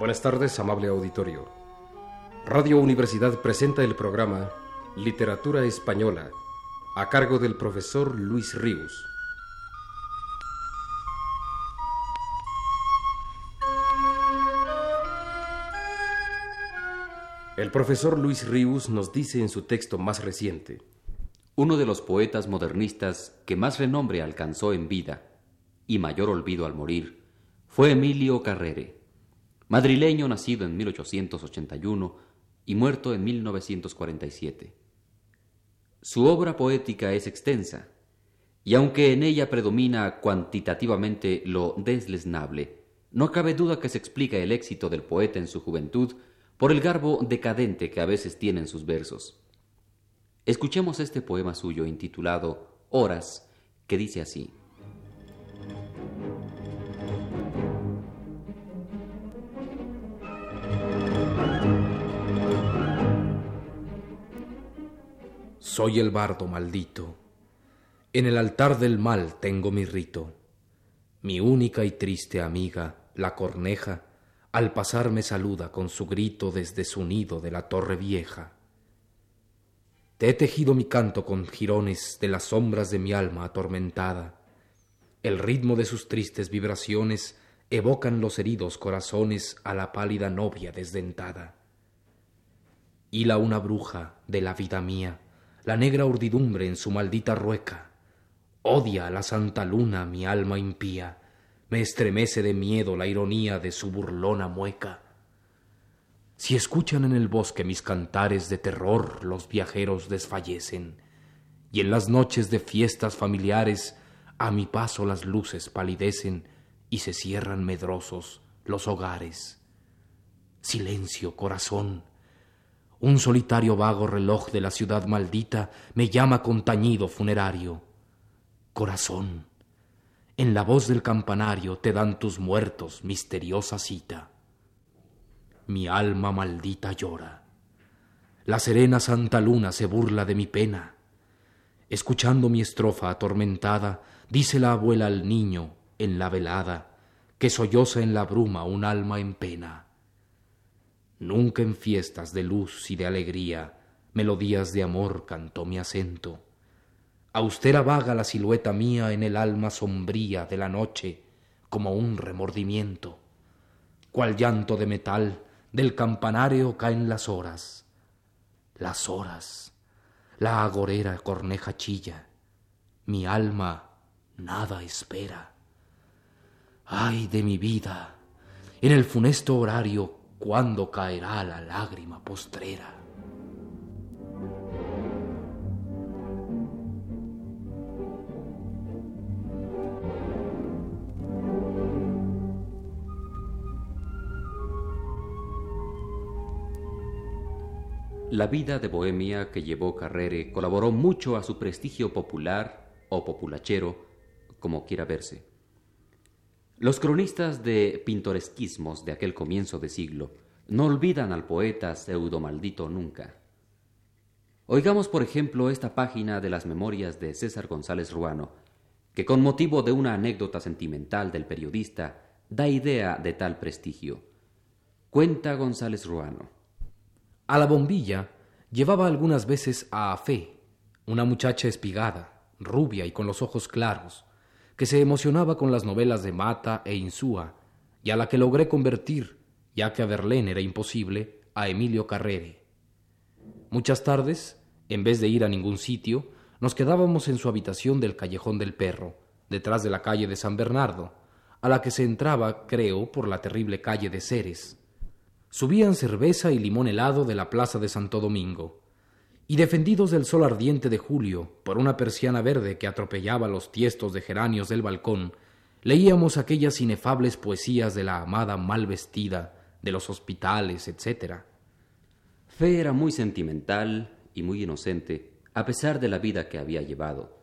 Buenas tardes, amable auditorio. Radio Universidad presenta el programa Literatura Española, a cargo del profesor Luis Ríos. El profesor Luis Ríos nos dice en su texto más reciente, uno de los poetas modernistas que más renombre alcanzó en vida y mayor olvido al morir fue Emilio Carrere, madrileño nacido en 1881 y muerto en 1947. Su obra poética es extensa, y aunque en ella predomina cuantitativamente lo deslesnable, no cabe duda que se explica el éxito del poeta en su juventud por el garbo decadente que a veces tienen sus versos. Escuchemos este poema suyo intitulado Horas, que dice así. Soy el bardo maldito. En el altar del mal tengo mi rito. Mi única y triste amiga, la corneja, al pasar me saluda con su grito desde su nido de la torre vieja. Te he tejido mi canto con jirones de las sombras de mi alma atormentada. El ritmo de sus tristes vibraciones evocan los heridos corazones a la pálida novia desdentada. Hila una bruja de la vida mía, la negra urdidumbre en su maldita rueca. Odia a la santa luna mi alma impía, me estremece de miedo la ironía de su burlona mueca. Si escuchan en el bosque mis cantares de terror, los viajeros desfallecen, y en las noches de fiestas familiares a mi paso las luces palidecen y se cierran medrosos los hogares. Silencio, corazón. Un solitario vago reloj de la ciudad maldita me llama con tañido funerario. Corazón, en la voz del campanario te dan tus muertos misteriosa cita mi alma maldita llora. La serena santa luna se burla de mi pena. Escuchando mi estrofa atormentada, dice la abuela al niño en la velada, que solloza en la bruma un alma en pena. Nunca en fiestas de luz y de alegría, melodías de amor cantó mi acento. Austera vaga la silueta mía en el alma sombría de la noche, como un remordimiento. Cual llanto de metal, del campanario caen las horas, las horas, la agorera corneja chilla, mi alma nada espera. Ay de mi vida, en el funesto horario, ¿cuándo caerá la lágrima postrera? La vida de bohemia que llevó Carrere colaboró mucho a su prestigio popular o populachero, como quiera verse. Los cronistas de pintoresquismos de aquel comienzo de siglo no olvidan al poeta pseudo maldito nunca. Oigamos, por ejemplo, esta página de las memorias de César González Ruano, que con motivo de una anécdota sentimental del periodista da idea de tal prestigio. Cuenta González Ruano. A la bombilla llevaba algunas veces a Fe, una muchacha espigada, rubia y con los ojos claros, que se emocionaba con las novelas de Mata e Insúa, y a la que logré convertir, ya que a Verlaine era imposible, a Emilio Carrere. Muchas tardes, en vez de ir a ningún sitio, nos quedábamos en su habitación del Callejón del Perro, detrás de la calle de San Bernardo, a la que se entraba, creo, por la terrible calle de Ceres, subían cerveza y limón helado de la plaza de Santo Domingo, y defendidos del sol ardiente de julio por una persiana verde que atropellaba los tiestos de geranios del balcón, leíamos aquellas inefables poesías de la amada mal vestida, de los hospitales, etc. Fe era muy sentimental y muy inocente, a pesar de la vida que había llevado.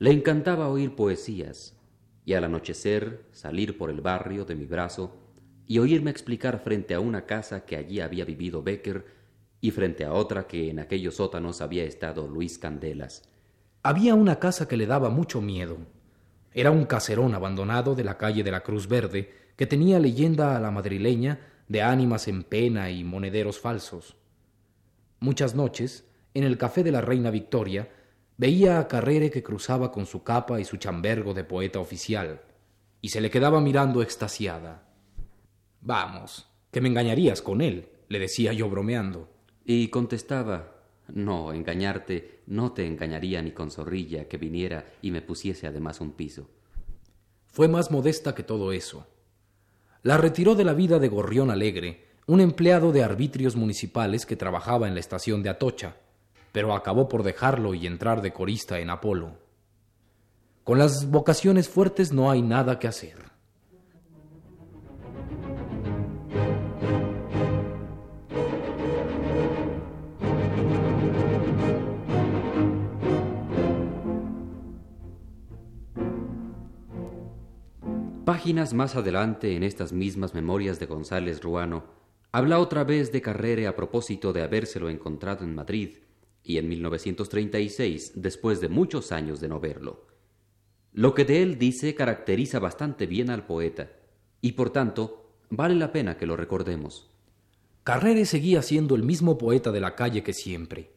Le encantaba oír poesías, y al anochecer salir por el barrio de mi brazo y oírme explicar frente a una casa que allí había vivido Becker y frente a otra que en aquellos sótanos había estado Luis Candelas. Había una casa que le daba mucho miedo. Era un caserón abandonado de la calle de la Cruz Verde que tenía leyenda a la madrileña de ánimas en pena y monederos falsos. Muchas noches, en el café de la reina Victoria, veía a Carrere que cruzaba con su capa y su chambergo de poeta oficial, y se le quedaba mirando extasiada. Vamos, que me engañarías con él, le decía yo bromeando. Y contestaba, no, engañarte no te engañaría ni con zorrilla que viniera y me pusiese además un piso. Fue más modesta que todo eso. La retiró de la vida de Gorrión Alegre, un empleado de arbitrios municipales que trabajaba en la estación de Atocha, pero acabó por dejarlo y entrar de corista en Apolo. Con las vocaciones fuertes no hay nada que hacer. Páginas más adelante, en estas mismas memorias de González Ruano, habla otra vez de Carrere a propósito de habérselo encontrado en Madrid y en 1936, después de muchos años de no verlo. Lo que de él dice caracteriza bastante bien al poeta y por tanto vale la pena que lo recordemos. Carrere seguía siendo el mismo poeta de la calle que siempre,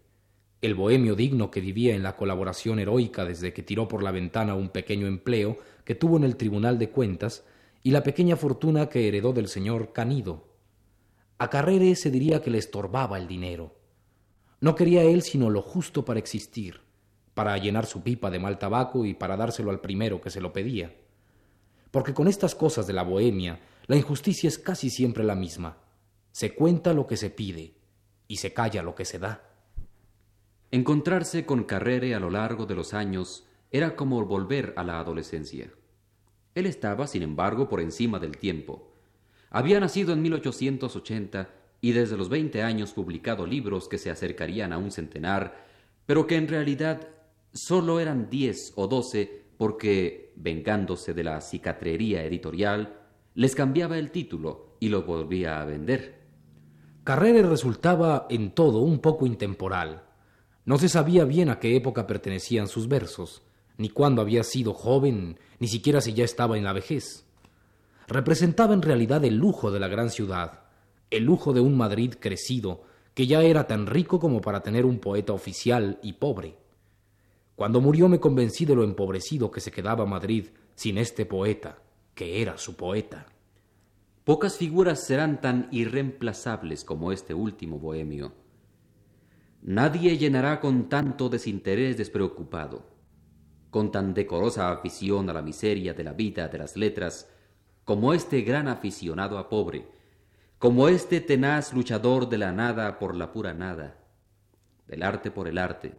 el bohemio digno que vivía en la colaboración heroica desde que tiró por la ventana un pequeño empleo que tuvo en el Tribunal de Cuentas y la pequeña fortuna que heredó del señor Canido. A Carrere se diría que le estorbaba el dinero. No quería él sino lo justo para existir, para llenar su pipa de mal tabaco y para dárselo al primero que se lo pedía. Porque con estas cosas de la bohemia, la injusticia es casi siempre la misma. Se cuenta lo que se pide y se calla lo que se da. Encontrarse con Carrere a lo largo de los años era como volver a la adolescencia. Él estaba, sin embargo, por encima del tiempo. Había nacido en 1880 y desde los veinte años publicado libros que se acercarían a un centenar, pero que en realidad sólo eran diez o doce porque, vengándose de la cicatrería editorial, les cambiaba el título y lo volvía a vender. Carrere resultaba en todo un poco intemporal no se sabía bien a qué época pertenecían sus versos, ni cuándo había sido joven, ni siquiera si ya estaba en la vejez. Representaba en realidad el lujo de la gran ciudad, el lujo de un Madrid crecido, que ya era tan rico como para tener un poeta oficial y pobre. Cuando murió me convencí de lo empobrecido que se quedaba Madrid sin este poeta, que era su poeta. Pocas figuras serán tan irreemplazables como este último bohemio. Nadie llenará con tanto desinterés despreocupado, con tan decorosa afición a la miseria de la vida de las letras, como este gran aficionado a pobre, como este tenaz luchador de la nada por la pura nada, del arte por el arte,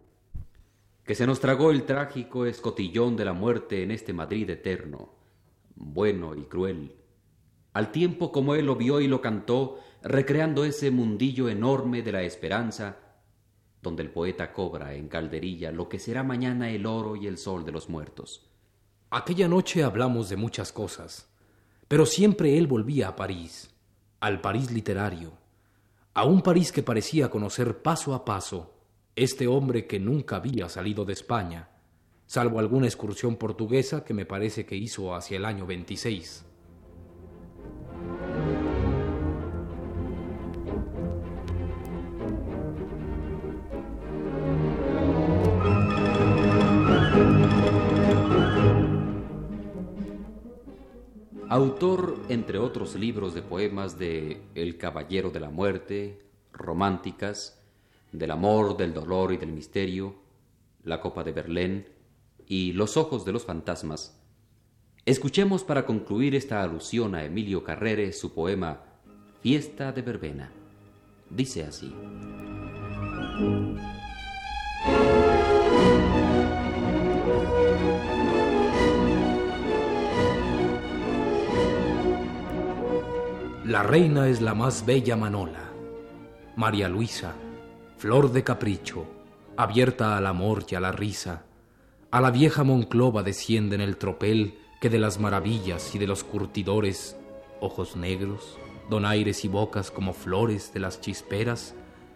que se nos tragó el trágico escotillón de la muerte en este Madrid eterno, bueno y cruel, al tiempo como él lo vio y lo cantó, recreando ese mundillo enorme de la esperanza, donde el poeta cobra en calderilla lo que será mañana el oro y el sol de los muertos. Aquella noche hablamos de muchas cosas, pero siempre él volvía a París, al París literario, a un París que parecía conocer paso a paso este hombre que nunca había salido de España, salvo alguna excursión portuguesa que me parece que hizo hacia el año 26. Autor, entre otros libros de poemas de El Caballero de la Muerte, Románticas, Del Amor, del Dolor y del Misterio, La Copa de Berlín y Los Ojos de los Fantasmas, escuchemos para concluir esta alusión a Emilio Carrere su poema Fiesta de Verbena. Dice así. La reina es la más bella Manola, María Luisa, flor de capricho, abierta al amor y a la risa. A la vieja Monclova desciende en el tropel que de las maravillas y de los curtidores, ojos negros, donaires y bocas como flores de las chisperas,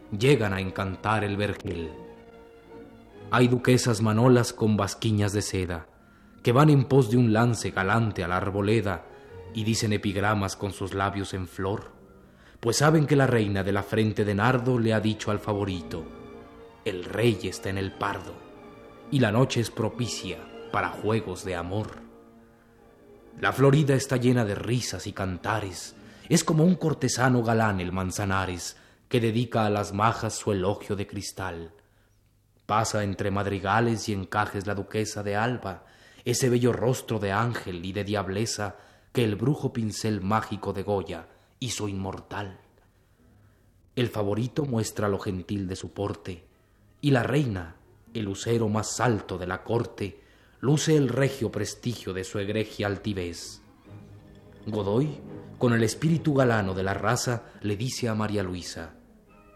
llegan a encantar el vergel. Hay duquesas manolas con basquiñas de seda, que van en pos de un lance galante a la arboleda, y dicen epigramas con sus labios en flor. pues saben que la reina de la frente de nardo le ha dicho al favorito, el rey está en el pardo, y la noche es propicia para juegos de amor. La Florida está llena de risas y cantares, es como un cortesano galán el Manzanares, que dedica a las majas su elogio de cristal. Pasa entre madrigales y encajes la duquesa de Alba, ese bello rostro de ángel y de diableza que el brujo pincel mágico de Goya hizo inmortal. El favorito muestra lo gentil de su porte, y la reina, el lucero más alto de la corte, luce el regio prestigio de su egregia altivez. Godoy, con el espíritu galano de la raza, le dice a María Luisa,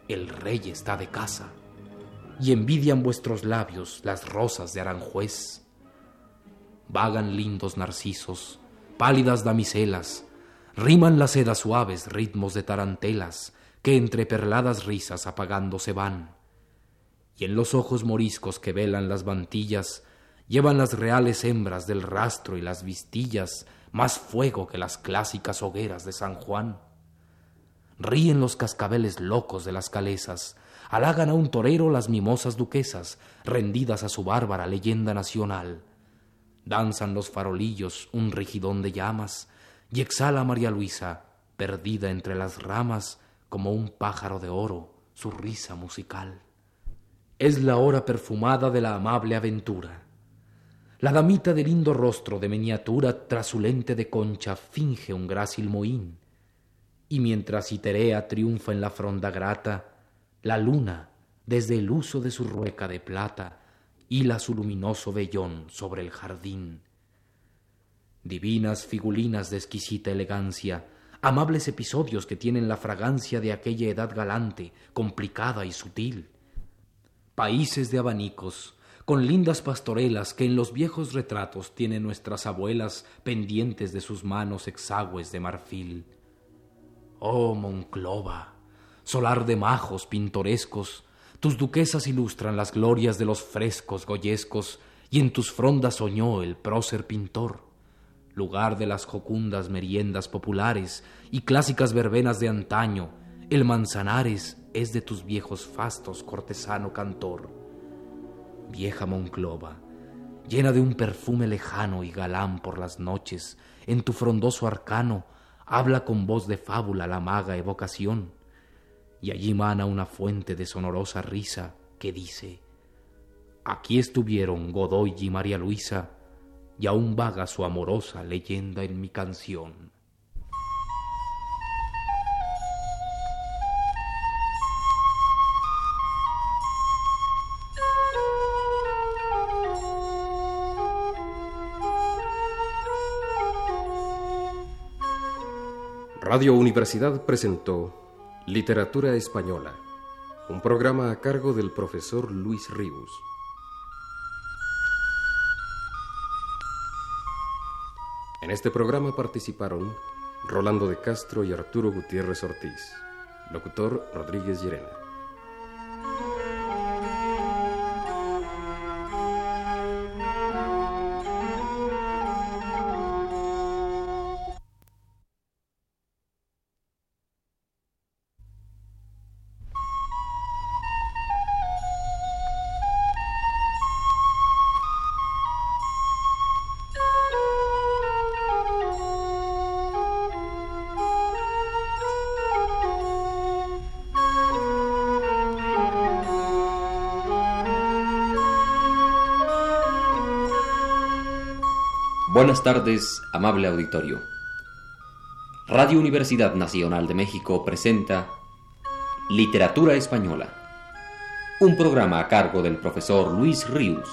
el rey está de casa, y envidian vuestros labios las rosas de Aranjuez. Vagan lindos narcisos, pálidas damiselas, riman las sedas suaves ritmos de tarantelas, que entre perladas risas apagándose van. Y en los ojos moriscos que velan las mantillas, llevan las reales hembras del rastro y las vistillas más fuego que las clásicas hogueras de San Juan. Ríen los cascabeles locos de las calesas, halagan a un torero las mimosas duquesas, rendidas a su bárbara leyenda nacional. Danzan los farolillos un rigidón de llamas, y exhala María Luisa, perdida entre las ramas, como un pájaro de oro, su risa musical. Es la hora perfumada de la amable aventura. La damita de lindo rostro de miniatura trasulente de concha finge un grácil mohín, y mientras Iterea triunfa en la fronda grata, la luna, desde el uso de su rueca de plata, hila su luminoso vellón sobre el jardín. Divinas figulinas de exquisita elegancia, amables episodios que tienen la fragancia de aquella edad galante, complicada y sutil. Países de abanicos, con lindas pastorelas que en los viejos retratos tienen nuestras abuelas pendientes de sus manos exagües de marfil. Oh Monclova, solar de majos pintorescos, tus duquesas ilustran las glorias de los frescos goyescos, y en tus frondas soñó el prócer pintor, lugar de las jocundas meriendas populares y clásicas verbenas de antaño, el Manzanares es de tus viejos fastos cortesano cantor. Vieja Monclova, llena de un perfume lejano y galán por las noches, en tu frondoso arcano habla con voz de fábula la maga evocación, y allí mana una fuente de sonorosa risa que dice, aquí estuvieron Godoy y María Luisa, y aún vaga su amorosa leyenda en mi canción. Radio Universidad presentó Literatura Española, un programa a cargo del profesor Luis Ríos. En este programa participaron Rolando de Castro y Arturo Gutiérrez Ortiz. Locutor Rodríguez Llerena. Buenas tardes, amable auditorio. Radio Universidad Nacional de México presenta Literatura Española, un programa a cargo del profesor Luis Ríos.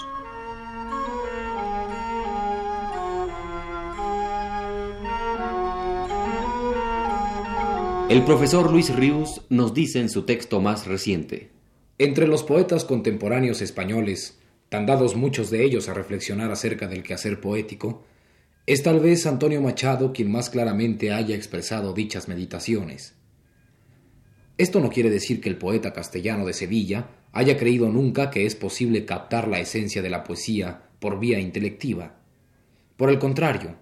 El profesor Luis Ríos nos dice en su texto más reciente. Entre los poetas contemporáneos españoles, tan dados muchos de ellos a reflexionar acerca del quehacer poético, es tal vez Antonio Machado quien más claramente haya expresado dichas meditaciones. Esto no quiere decir que el poeta castellano de Sevilla haya creído nunca que es posible captar la esencia de la poesía por vía intelectiva. Por el contrario,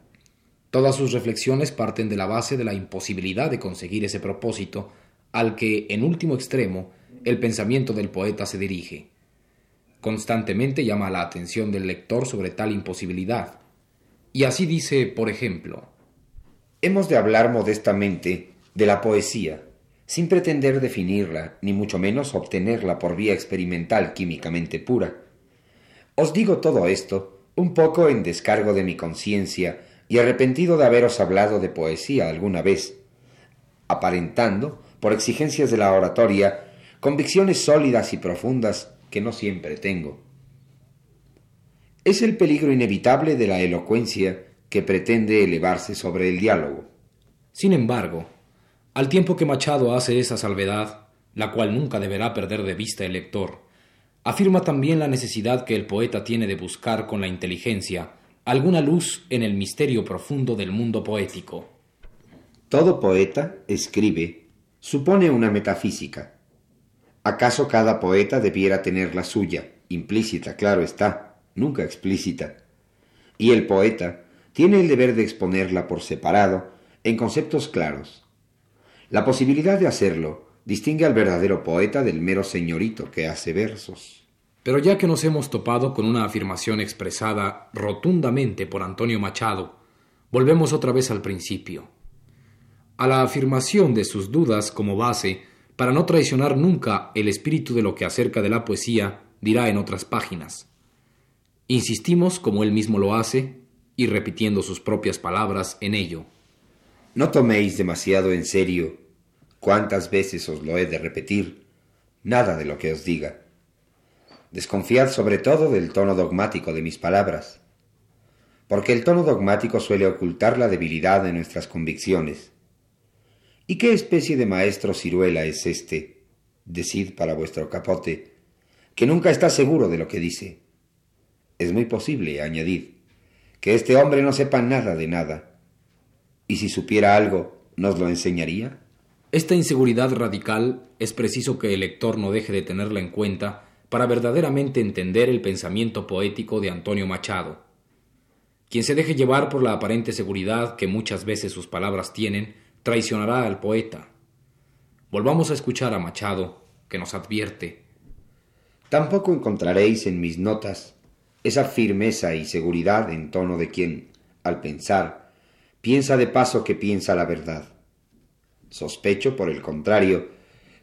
todas sus reflexiones parten de la base de la imposibilidad de conseguir ese propósito al que, en último extremo, el pensamiento del poeta se dirige. Constantemente llama la atención del lector sobre tal imposibilidad. Y así dice, por ejemplo, Hemos de hablar modestamente de la poesía, sin pretender definirla, ni mucho menos obtenerla por vía experimental químicamente pura. Os digo todo esto un poco en descargo de mi conciencia y arrepentido de haberos hablado de poesía alguna vez, aparentando, por exigencias de la oratoria, convicciones sólidas y profundas que no siempre tengo. Es el peligro inevitable de la elocuencia que pretende elevarse sobre el diálogo. Sin embargo, al tiempo que Machado hace esa salvedad, la cual nunca deberá perder de vista el lector, afirma también la necesidad que el poeta tiene de buscar con la inteligencia alguna luz en el misterio profundo del mundo poético. Todo poeta escribe, supone una metafísica. ¿Acaso cada poeta debiera tener la suya, implícita, claro está, nunca explícita? Y el poeta tiene el deber de exponerla por separado, en conceptos claros. La posibilidad de hacerlo distingue al verdadero poeta del mero señorito que hace versos. Pero ya que nos hemos topado con una afirmación expresada rotundamente por Antonio Machado, volvemos otra vez al principio. A la afirmación de sus dudas como base, para no traicionar nunca el espíritu de lo que acerca de la poesía dirá en otras páginas. Insistimos, como él mismo lo hace, y repitiendo sus propias palabras en ello. No toméis demasiado en serio cuántas veces os lo he de repetir, nada de lo que os diga. Desconfiad sobre todo del tono dogmático de mis palabras, porque el tono dogmático suele ocultar la debilidad de nuestras convicciones. ¿Y qué especie de maestro ciruela es este? Decid para vuestro capote, que nunca está seguro de lo que dice. Es muy posible, añadid, que este hombre no sepa nada de nada. Y si supiera algo, ¿nos lo enseñaría? Esta inseguridad radical es preciso que el lector no deje de tenerla en cuenta para verdaderamente entender el pensamiento poético de Antonio Machado. Quien se deje llevar por la aparente seguridad que muchas veces sus palabras tienen, traicionará al poeta. Volvamos a escuchar a Machado, que nos advierte. Tampoco encontraréis en mis notas esa firmeza y seguridad en tono de quien, al pensar, piensa de paso que piensa la verdad. Sospecho, por el contrario,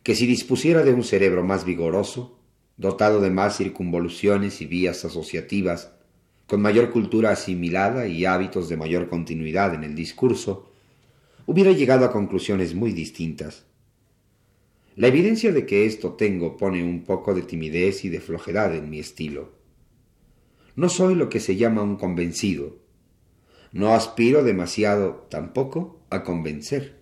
que si dispusiera de un cerebro más vigoroso, dotado de más circunvoluciones y vías asociativas, con mayor cultura asimilada y hábitos de mayor continuidad en el discurso, hubiera llegado a conclusiones muy distintas. La evidencia de que esto tengo pone un poco de timidez y de flojedad en mi estilo. No soy lo que se llama un convencido. No aspiro demasiado tampoco a convencer.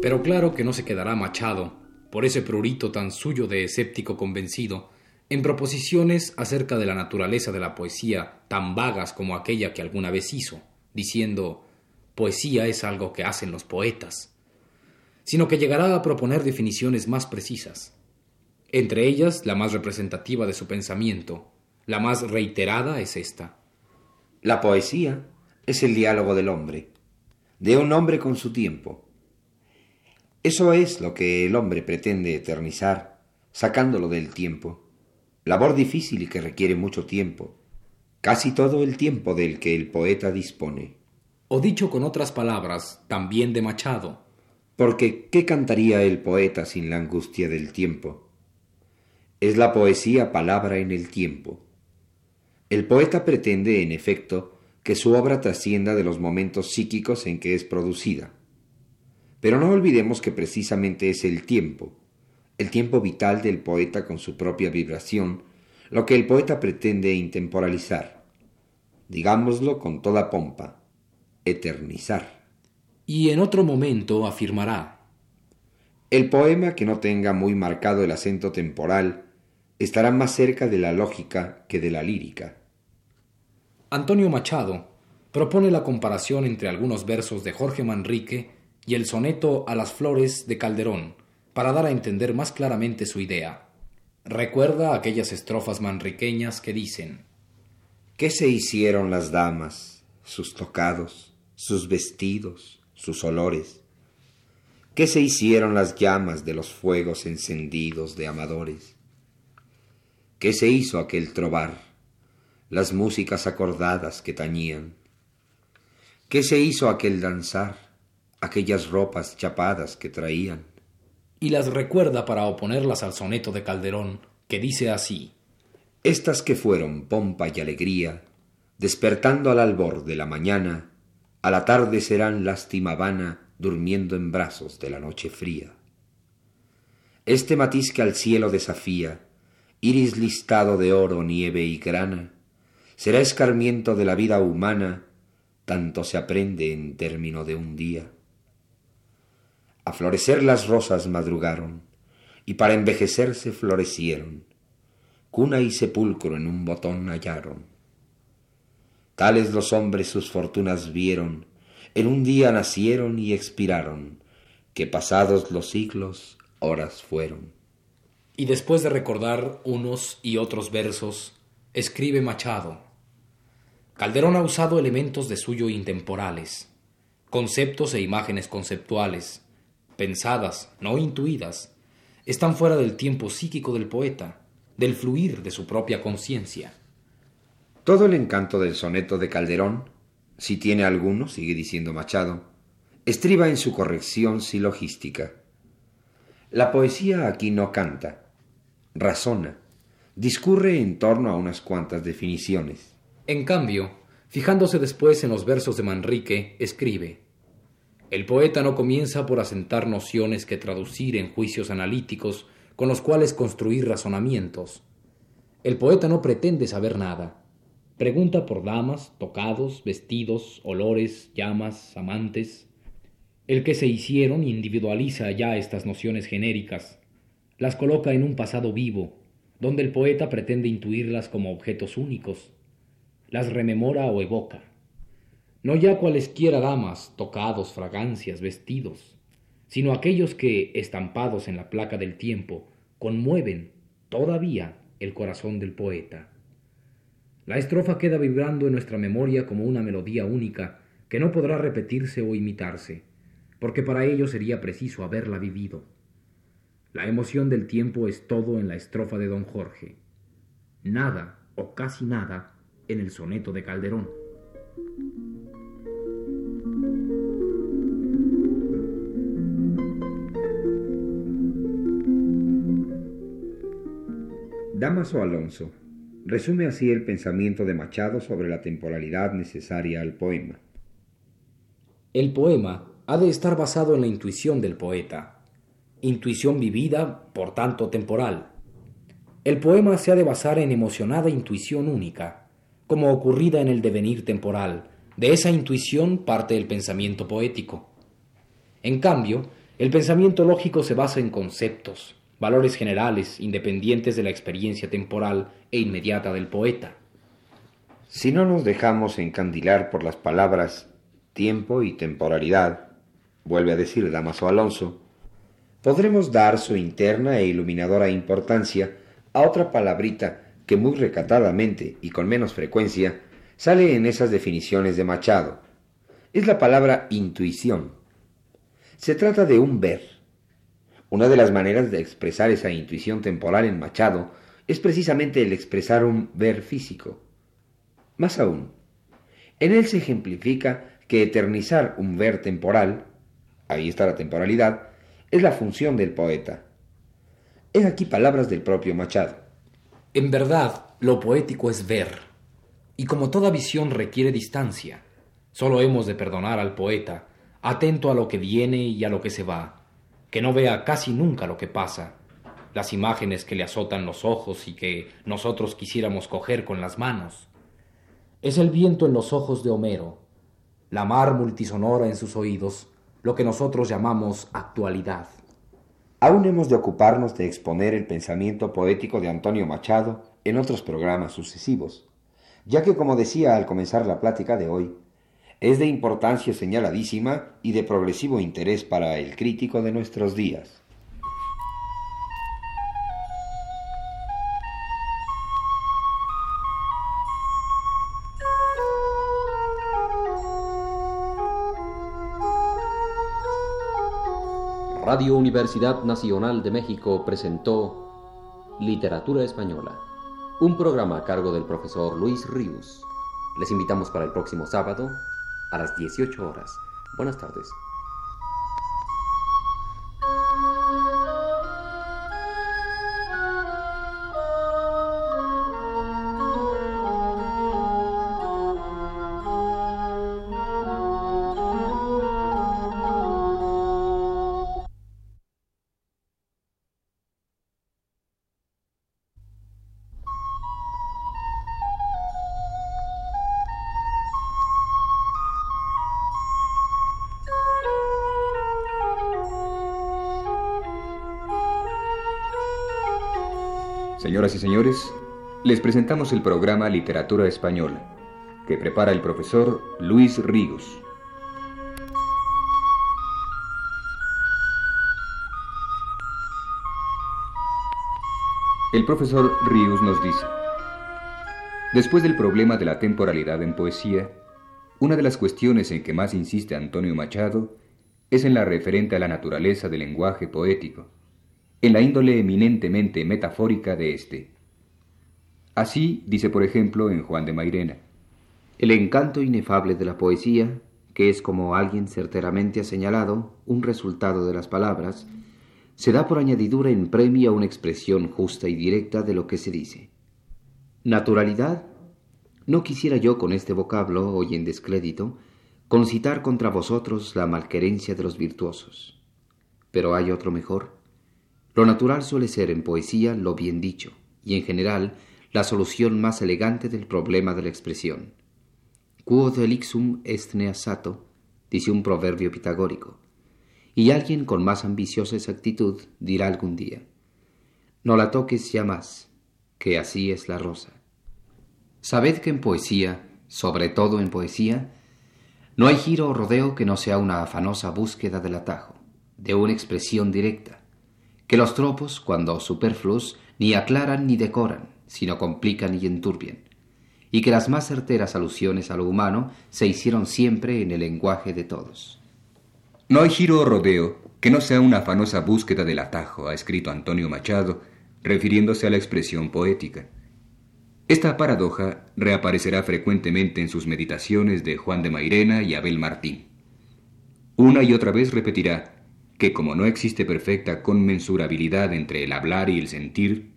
Pero claro que no se quedará Machado, por ese prurito tan suyo de escéptico convencido, en proposiciones acerca de la naturaleza de la poesía tan vagas como aquella que alguna vez hizo, diciendo poesía es algo que hacen los poetas, sino que llegará a proponer definiciones más precisas. Entre ellas, la más representativa de su pensamiento, la más reiterada es esta. La poesía es el diálogo del hombre, de un hombre con su tiempo. Eso es lo que el hombre pretende eternizar, sacándolo del tiempo labor difícil y que requiere mucho tiempo, casi todo el tiempo del que el poeta dispone. O dicho con otras palabras, también de Machado. Porque ¿qué cantaría el poeta sin la angustia del tiempo? Es la poesía palabra en el tiempo. El poeta pretende, en efecto, que su obra trascienda de los momentos psíquicos en que es producida. Pero no olvidemos que precisamente es el tiempo, el tiempo vital del poeta con su propia vibración, lo que el poeta pretende intemporalizar. Digámoslo con toda pompa, eternizar. Y en otro momento afirmará. El poema que no tenga muy marcado el acento temporal estará más cerca de la lógica que de la lírica. Antonio Machado propone la comparación entre algunos versos de Jorge Manrique y el soneto a las flores de Calderón, para dar a entender más claramente su idea. Recuerda aquellas estrofas manriqueñas que dicen ¿Qué se hicieron las damas, sus tocados, sus vestidos, sus olores? ¿Qué se hicieron las llamas de los fuegos encendidos de amadores? ¿Qué se hizo aquel trobar, las músicas acordadas que tañían? ¿Qué se hizo aquel danzar, aquellas ropas chapadas que traían? Y las recuerda para oponerlas al soneto de Calderón, que dice así. Estas que fueron pompa y alegría, despertando al albor de la mañana, a la tarde serán lástima vana, durmiendo en brazos de la noche fría. Este matiz que al cielo desafía, iris listado de oro, nieve y grana, será escarmiento de la vida humana tanto se aprende en término de un día. A florecer las rosas madrugaron, y para envejecerse florecieron, cuna y sepulcro en un botón hallaron. Tales los hombres sus fortunas vieron, en un día nacieron y expiraron, que pasados los siglos horas fueron. Y después de recordar unos y otros versos, escribe Machado, Calderón ha usado elementos de suyo intemporales, conceptos e imágenes conceptuales, pensadas, no intuidas, están fuera del tiempo psíquico del poeta, del fluir de su propia conciencia. Todo el encanto del soneto de Calderón, si tiene alguno, sigue diciendo Machado, estriba en su corrección silogística. La poesía aquí no canta, razona, discurre en torno a unas cuantas definiciones. En cambio, fijándose después en los versos de Manrique, escribe El poeta no comienza por asentar nociones que traducir en juicios analíticos con los cuales construir razonamientos. El poeta no pretende saber nada. Pregunta por damas, tocados, vestidos, olores, llamas, amantes. El que se hicieron individualiza ya estas nociones genéricas, las coloca en un pasado vivo, donde el poeta pretende intuirlas como objetos únicos, las rememora o evoca. No ya cualesquiera damas, tocados, fragancias, vestidos, sino aquellos que, estampados en la placa del tiempo, conmueven todavía el corazón del poeta. La estrofa queda vibrando en nuestra memoria como una melodía única que no podrá repetirse o imitarse, porque para ello sería preciso haberla vivido. La emoción del tiempo es todo en la estrofa de don Jorge. Nada, o casi nada, en el soneto de Calderón. Damaso Alonso resume así el pensamiento de Machado sobre la temporalidad necesaria al poema. El poema ha de estar basado en la intuición del poeta, intuición vivida, por tanto temporal. El poema se ha de basar en emocionada intuición única, como ocurrida en el devenir temporal. De esa intuición parte el pensamiento poético. En cambio, el pensamiento lógico se basa en conceptos, valores generales, independientes de la experiencia temporal e inmediata del poeta. Si no nos dejamos encandilar por las palabras tiempo y temporalidad, vuelve a decir Damaso Alonso, podremos dar su interna e iluminadora importancia a otra palabrita que muy recatadamente y con menos frecuencia sale en esas definiciones de Machado. Es la palabra intuición. Se trata de un ver. Una de las maneras de expresar esa intuición temporal en Machado es precisamente el expresar un ver físico. Más aún, en él se ejemplifica que eternizar un ver temporal, ahí está la temporalidad, es la función del poeta. Es aquí palabras del propio Machado. En verdad, lo poético es ver, y como toda visión requiere distancia, solo hemos de perdonar al poeta, atento a lo que viene y a lo que se va, que no vea casi nunca lo que pasa, las imágenes que le azotan los ojos y que nosotros quisiéramos coger con las manos. Es el viento en los ojos de Homero, la mar multisonora en sus oídos, lo que nosotros llamamos actualidad. Aún hemos de ocuparnos de exponer el pensamiento poético de Antonio Machado en otros programas sucesivos, ya que, como decía al comenzar la plática de hoy, es de importancia señaladísima y de progresivo interés para el crítico de nuestros días. Radio Universidad Nacional de México presentó Literatura Española, un programa a cargo del profesor Luis Ríos. Les invitamos para el próximo sábado a las 18 horas. Buenas tardes. Señoras y señores, les presentamos el programa Literatura Española, que prepara el profesor Luis Ríos. El profesor Ríos nos dice, después del problema de la temporalidad en poesía, una de las cuestiones en que más insiste Antonio Machado es en la referente a la naturaleza del lenguaje poético en la índole eminentemente metafórica de éste. Así dice, por ejemplo, en Juan de Mairena. El encanto inefable de la poesía, que es como alguien certeramente ha señalado, un resultado de las palabras, se da por añadidura en premio a una expresión justa y directa de lo que se dice. Naturalidad. No quisiera yo con este vocablo, hoy en descrédito, concitar contra vosotros la malquerencia de los virtuosos. Pero hay otro mejor. Lo natural suele ser en poesía lo bien dicho, y en general la solución más elegante del problema de la expresión. Quod elixum est neasato, dice un proverbio pitagórico, y alguien con más ambiciosa exactitud dirá algún día, no la toques ya más, que así es la rosa. Sabed que en poesía, sobre todo en poesía, no hay giro o rodeo que no sea una afanosa búsqueda del atajo, de una expresión directa, que los tropos, cuando superfluos, ni aclaran ni decoran, sino complican y enturbian, y que las más certeras alusiones a lo humano se hicieron siempre en el lenguaje de todos. No hay giro o rodeo que no sea una afanosa búsqueda del atajo, ha escrito Antonio Machado, refiriéndose a la expresión poética. Esta paradoja reaparecerá frecuentemente en sus meditaciones de Juan de Mairena y Abel Martín. Una y otra vez repetirá, que como no existe perfecta conmensurabilidad entre el hablar y el sentir,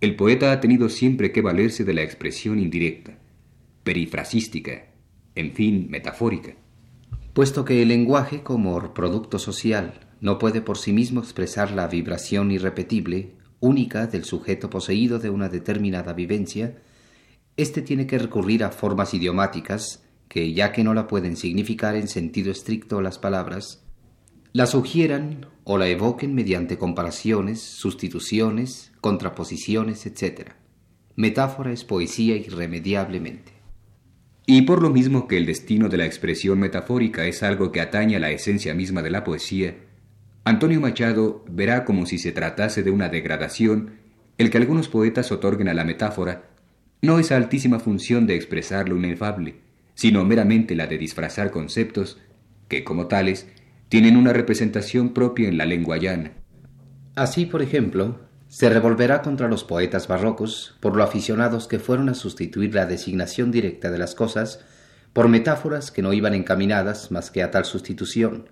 el poeta ha tenido siempre que valerse de la expresión indirecta, perifrasística, en fin, metafórica. Puesto que el lenguaje, como producto social, no puede por sí mismo expresar la vibración irrepetible, única del sujeto poseído de una determinada vivencia, éste tiene que recurrir a formas idiomáticas que, ya que no la pueden significar en sentido estricto las palabras, la sugieran o la evoquen mediante comparaciones, sustituciones, contraposiciones, etc. Metáfora es poesía irremediablemente. Y por lo mismo que el destino de la expresión metafórica es algo que atañe a la esencia misma de la poesía, Antonio Machado verá como si se tratase de una degradación el que algunos poetas otorguen a la metáfora no esa altísima función de expresar lo inefable, sino meramente la de disfrazar conceptos que, como tales, tienen una representación propia en la lengua llana. Así, por ejemplo, se revolverá contra los poetas barrocos por lo aficionados que fueron a sustituir la designación directa de las cosas por metáforas que no iban encaminadas más que a tal sustitución.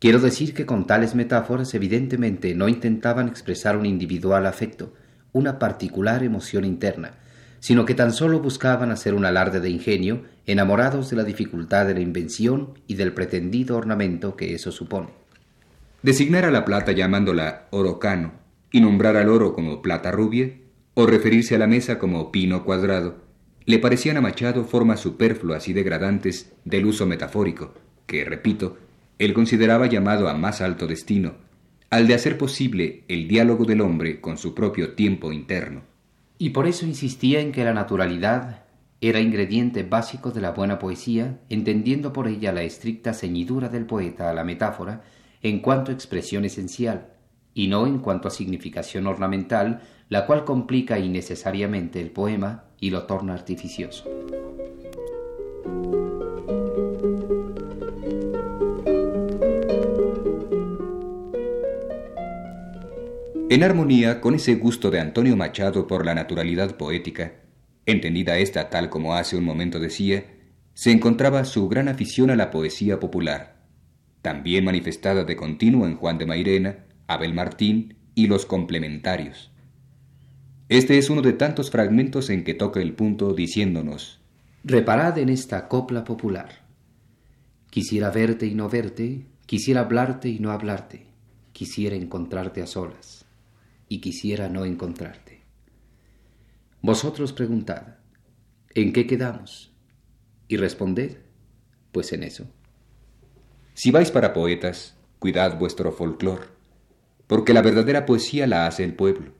Quiero decir que con tales metáforas evidentemente no intentaban expresar un individual afecto, una particular emoción interna, sino que tan solo buscaban hacer un alarde de ingenio, enamorados de la dificultad de la invención y del pretendido ornamento que eso supone. Designar a la plata llamándola orocano y nombrar al oro como plata rubia, o referirse a la mesa como pino cuadrado, le parecían a Machado formas superfluas y degradantes del uso metafórico, que, repito, él consideraba llamado a más alto destino, al de hacer posible el diálogo del hombre con su propio tiempo interno y por eso insistía en que la naturalidad era ingrediente básico de la buena poesía, entendiendo por ella la estricta ceñidura del poeta a la metáfora en cuanto a expresión esencial, y no en cuanto a significación ornamental, la cual complica innecesariamente el poema y lo torna artificioso. En armonía con ese gusto de Antonio Machado por la naturalidad poética, entendida esta tal como hace un momento decía, se encontraba su gran afición a la poesía popular, también manifestada de continuo en Juan de Mairena, Abel Martín y los complementarios. Este es uno de tantos fragmentos en que toca el punto diciéndonos, Reparad en esta copla popular. Quisiera verte y no verte, quisiera hablarte y no hablarte, quisiera encontrarte a solas y quisiera no encontrarte. Vosotros preguntad, ¿en qué quedamos? Y responded, pues en eso. Si vais para poetas, cuidad vuestro folclor, porque la verdadera poesía la hace el pueblo.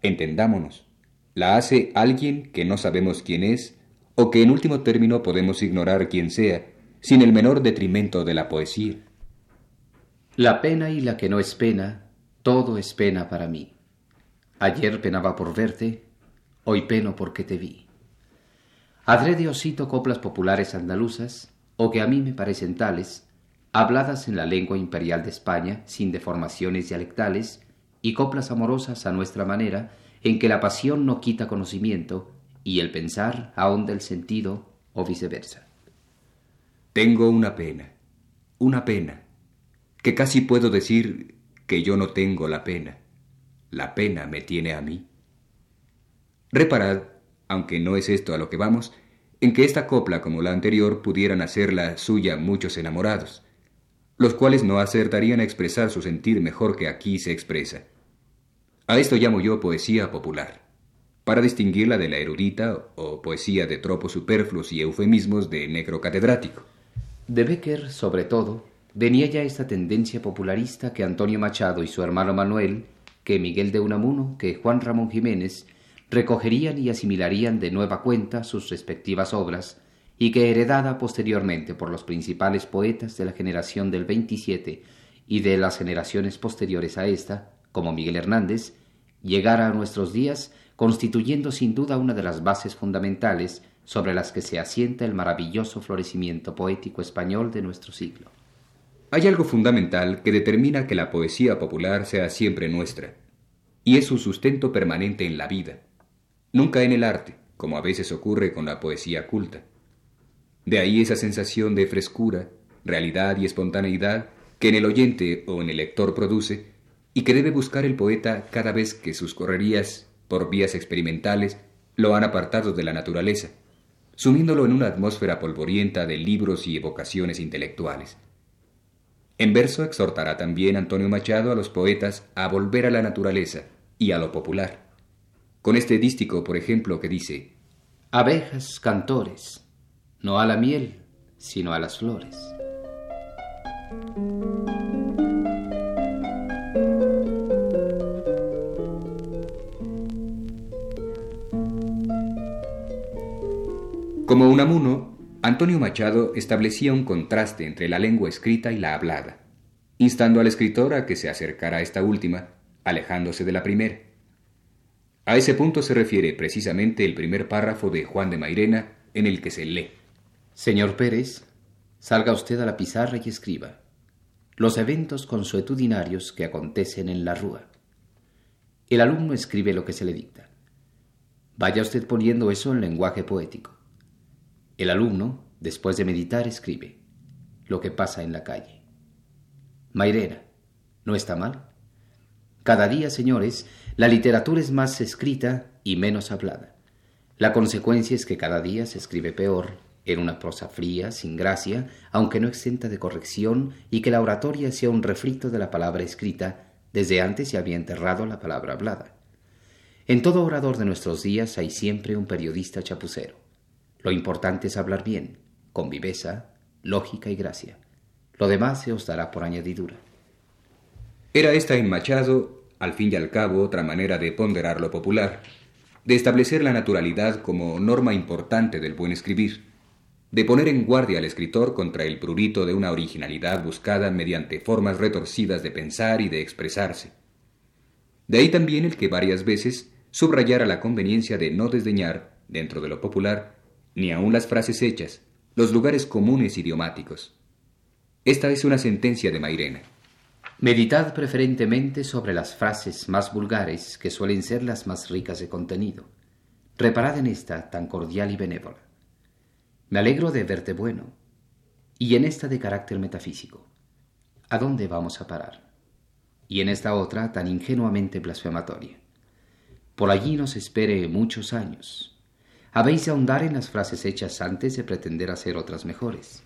Entendámonos, la hace alguien que no sabemos quién es, o que en último término podemos ignorar quién sea, sin el menor detrimento de la poesía. La pena y la que no es pena, todo es pena para mí. Ayer penaba por verte, hoy peno porque te vi. Adrede os cito coplas populares andaluzas, o que a mí me parecen tales, habladas en la lengua imperial de España sin deformaciones dialectales, y coplas amorosas a nuestra manera, en que la pasión no quita conocimiento, y el pensar ahonda el sentido, o viceversa. Tengo una pena, una pena, que casi puedo decir que yo no tengo la pena la pena me tiene a mí. Reparad, aunque no es esto a lo que vamos, en que esta copla como la anterior pudieran hacerla suya muchos enamorados, los cuales no acertarían a expresar su sentir mejor que aquí se expresa. A esto llamo yo poesía popular, para distinguirla de la erudita o poesía de tropos superfluos y eufemismos de negro catedrático. De Becker, sobre todo, venía ya esta tendencia popularista que Antonio Machado y su hermano Manuel que Miguel de Unamuno, que Juan Ramón Jiménez recogerían y asimilarían de nueva cuenta sus respectivas obras y que heredada posteriormente por los principales poetas de la generación del 27 y de las generaciones posteriores a esta, como Miguel Hernández, llegara a nuestros días constituyendo sin duda una de las bases fundamentales sobre las que se asienta el maravilloso florecimiento poético español de nuestro siglo. Hay algo fundamental que determina que la poesía popular sea siempre nuestra, y es su sustento permanente en la vida, nunca en el arte, como a veces ocurre con la poesía culta. De ahí esa sensación de frescura, realidad y espontaneidad que en el oyente o en el lector produce y que debe buscar el poeta cada vez que sus correrías, por vías experimentales, lo han apartado de la naturaleza, sumiéndolo en una atmósfera polvorienta de libros y evocaciones intelectuales. En verso exhortará también Antonio Machado a los poetas a volver a la naturaleza y a lo popular. Con este dístico, por ejemplo, que dice, Abejas, cantores, no a la miel, sino a las flores. Como un amuno, Antonio Machado establecía un contraste entre la lengua escrita y la hablada, instando al escritor a que se acercara a esta última, alejándose de la primera. A ese punto se refiere precisamente el primer párrafo de Juan de Mairena en el que se lee. Señor Pérez, salga usted a la pizarra y escriba los eventos consuetudinarios que acontecen en la rúa. El alumno escribe lo que se le dicta. Vaya usted poniendo eso en lenguaje poético. El alumno, después de meditar, escribe lo que pasa en la calle. Mairena, ¿no está mal? Cada día, señores, la literatura es más escrita y menos hablada. La consecuencia es que cada día se escribe peor, en una prosa fría, sin gracia, aunque no exenta de corrección, y que la oratoria sea un refrito de la palabra escrita, desde antes se había enterrado la palabra hablada. En todo orador de nuestros días hay siempre un periodista chapucero. Lo importante es hablar bien, con viveza, lógica y gracia. Lo demás se os dará por añadidura. Era esta en Machado, al fin y al cabo, otra manera de ponderar lo popular, de establecer la naturalidad como norma importante del buen escribir, de poner en guardia al escritor contra el prurito de una originalidad buscada mediante formas retorcidas de pensar y de expresarse. De ahí también el que varias veces subrayara la conveniencia de no desdeñar, dentro de lo popular, ni aun las frases hechas, los lugares comunes idiomáticos. Esta es una sentencia de Mairena. Meditad preferentemente sobre las frases más vulgares, que suelen ser las más ricas de contenido. Reparad en esta tan cordial y benévola. Me alegro de verte bueno, y en esta de carácter metafísico. ¿A dónde vamos a parar? Y en esta otra tan ingenuamente blasfematoria. Por allí nos espere muchos años. Habéis de ahondar en las frases hechas antes de pretender hacer otras mejores.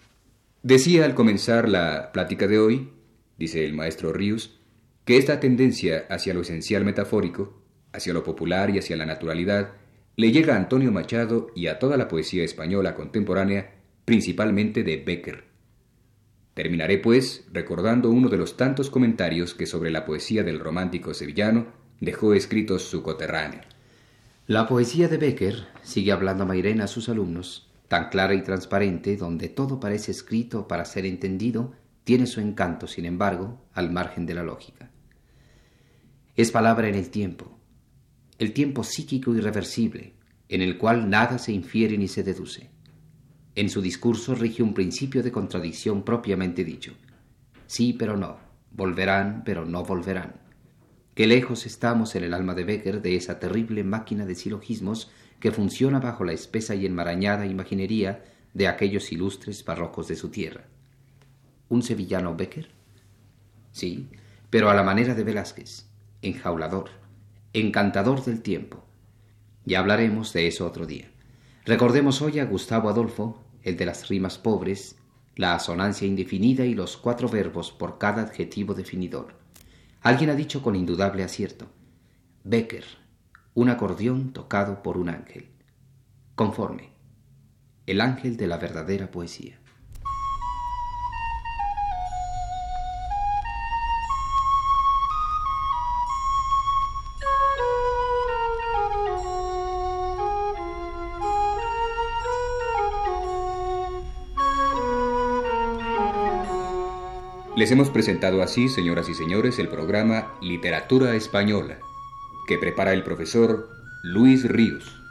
Decía al comenzar la plática de hoy dice el maestro Ríos, que esta tendencia hacia lo esencial metafórico, hacia lo popular y hacia la naturalidad, le llega a Antonio Machado y a toda la poesía española contemporánea, principalmente de Becker. Terminaré, pues, recordando uno de los tantos comentarios que sobre la poesía del romántico sevillano dejó escritos su coterráneo. La poesía de Becker, sigue hablando Mairena a sus alumnos, tan clara y transparente, donde todo parece escrito para ser entendido, tiene su encanto, sin embargo, al margen de la lógica. Es palabra en el tiempo, el tiempo psíquico irreversible, en el cual nada se infiere ni se deduce. En su discurso rige un principio de contradicción propiamente dicho. Sí, pero no, volverán, pero no volverán. Qué lejos estamos en el alma de Becker de esa terrible máquina de silogismos que funciona bajo la espesa y enmarañada imaginería de aquellos ilustres barrocos de su tierra un sevillano Becker? Sí, pero a la manera de Velázquez, enjaulador, encantador del tiempo. Ya hablaremos de eso otro día. Recordemos hoy a Gustavo Adolfo, el de las rimas pobres, la asonancia indefinida y los cuatro verbos por cada adjetivo definidor. Alguien ha dicho con indudable acierto, Becker, un acordeón tocado por un ángel. Conforme, el ángel de la verdadera poesía. Les hemos presentado así, señoras y señores, el programa Literatura Española, que prepara el profesor Luis Ríos.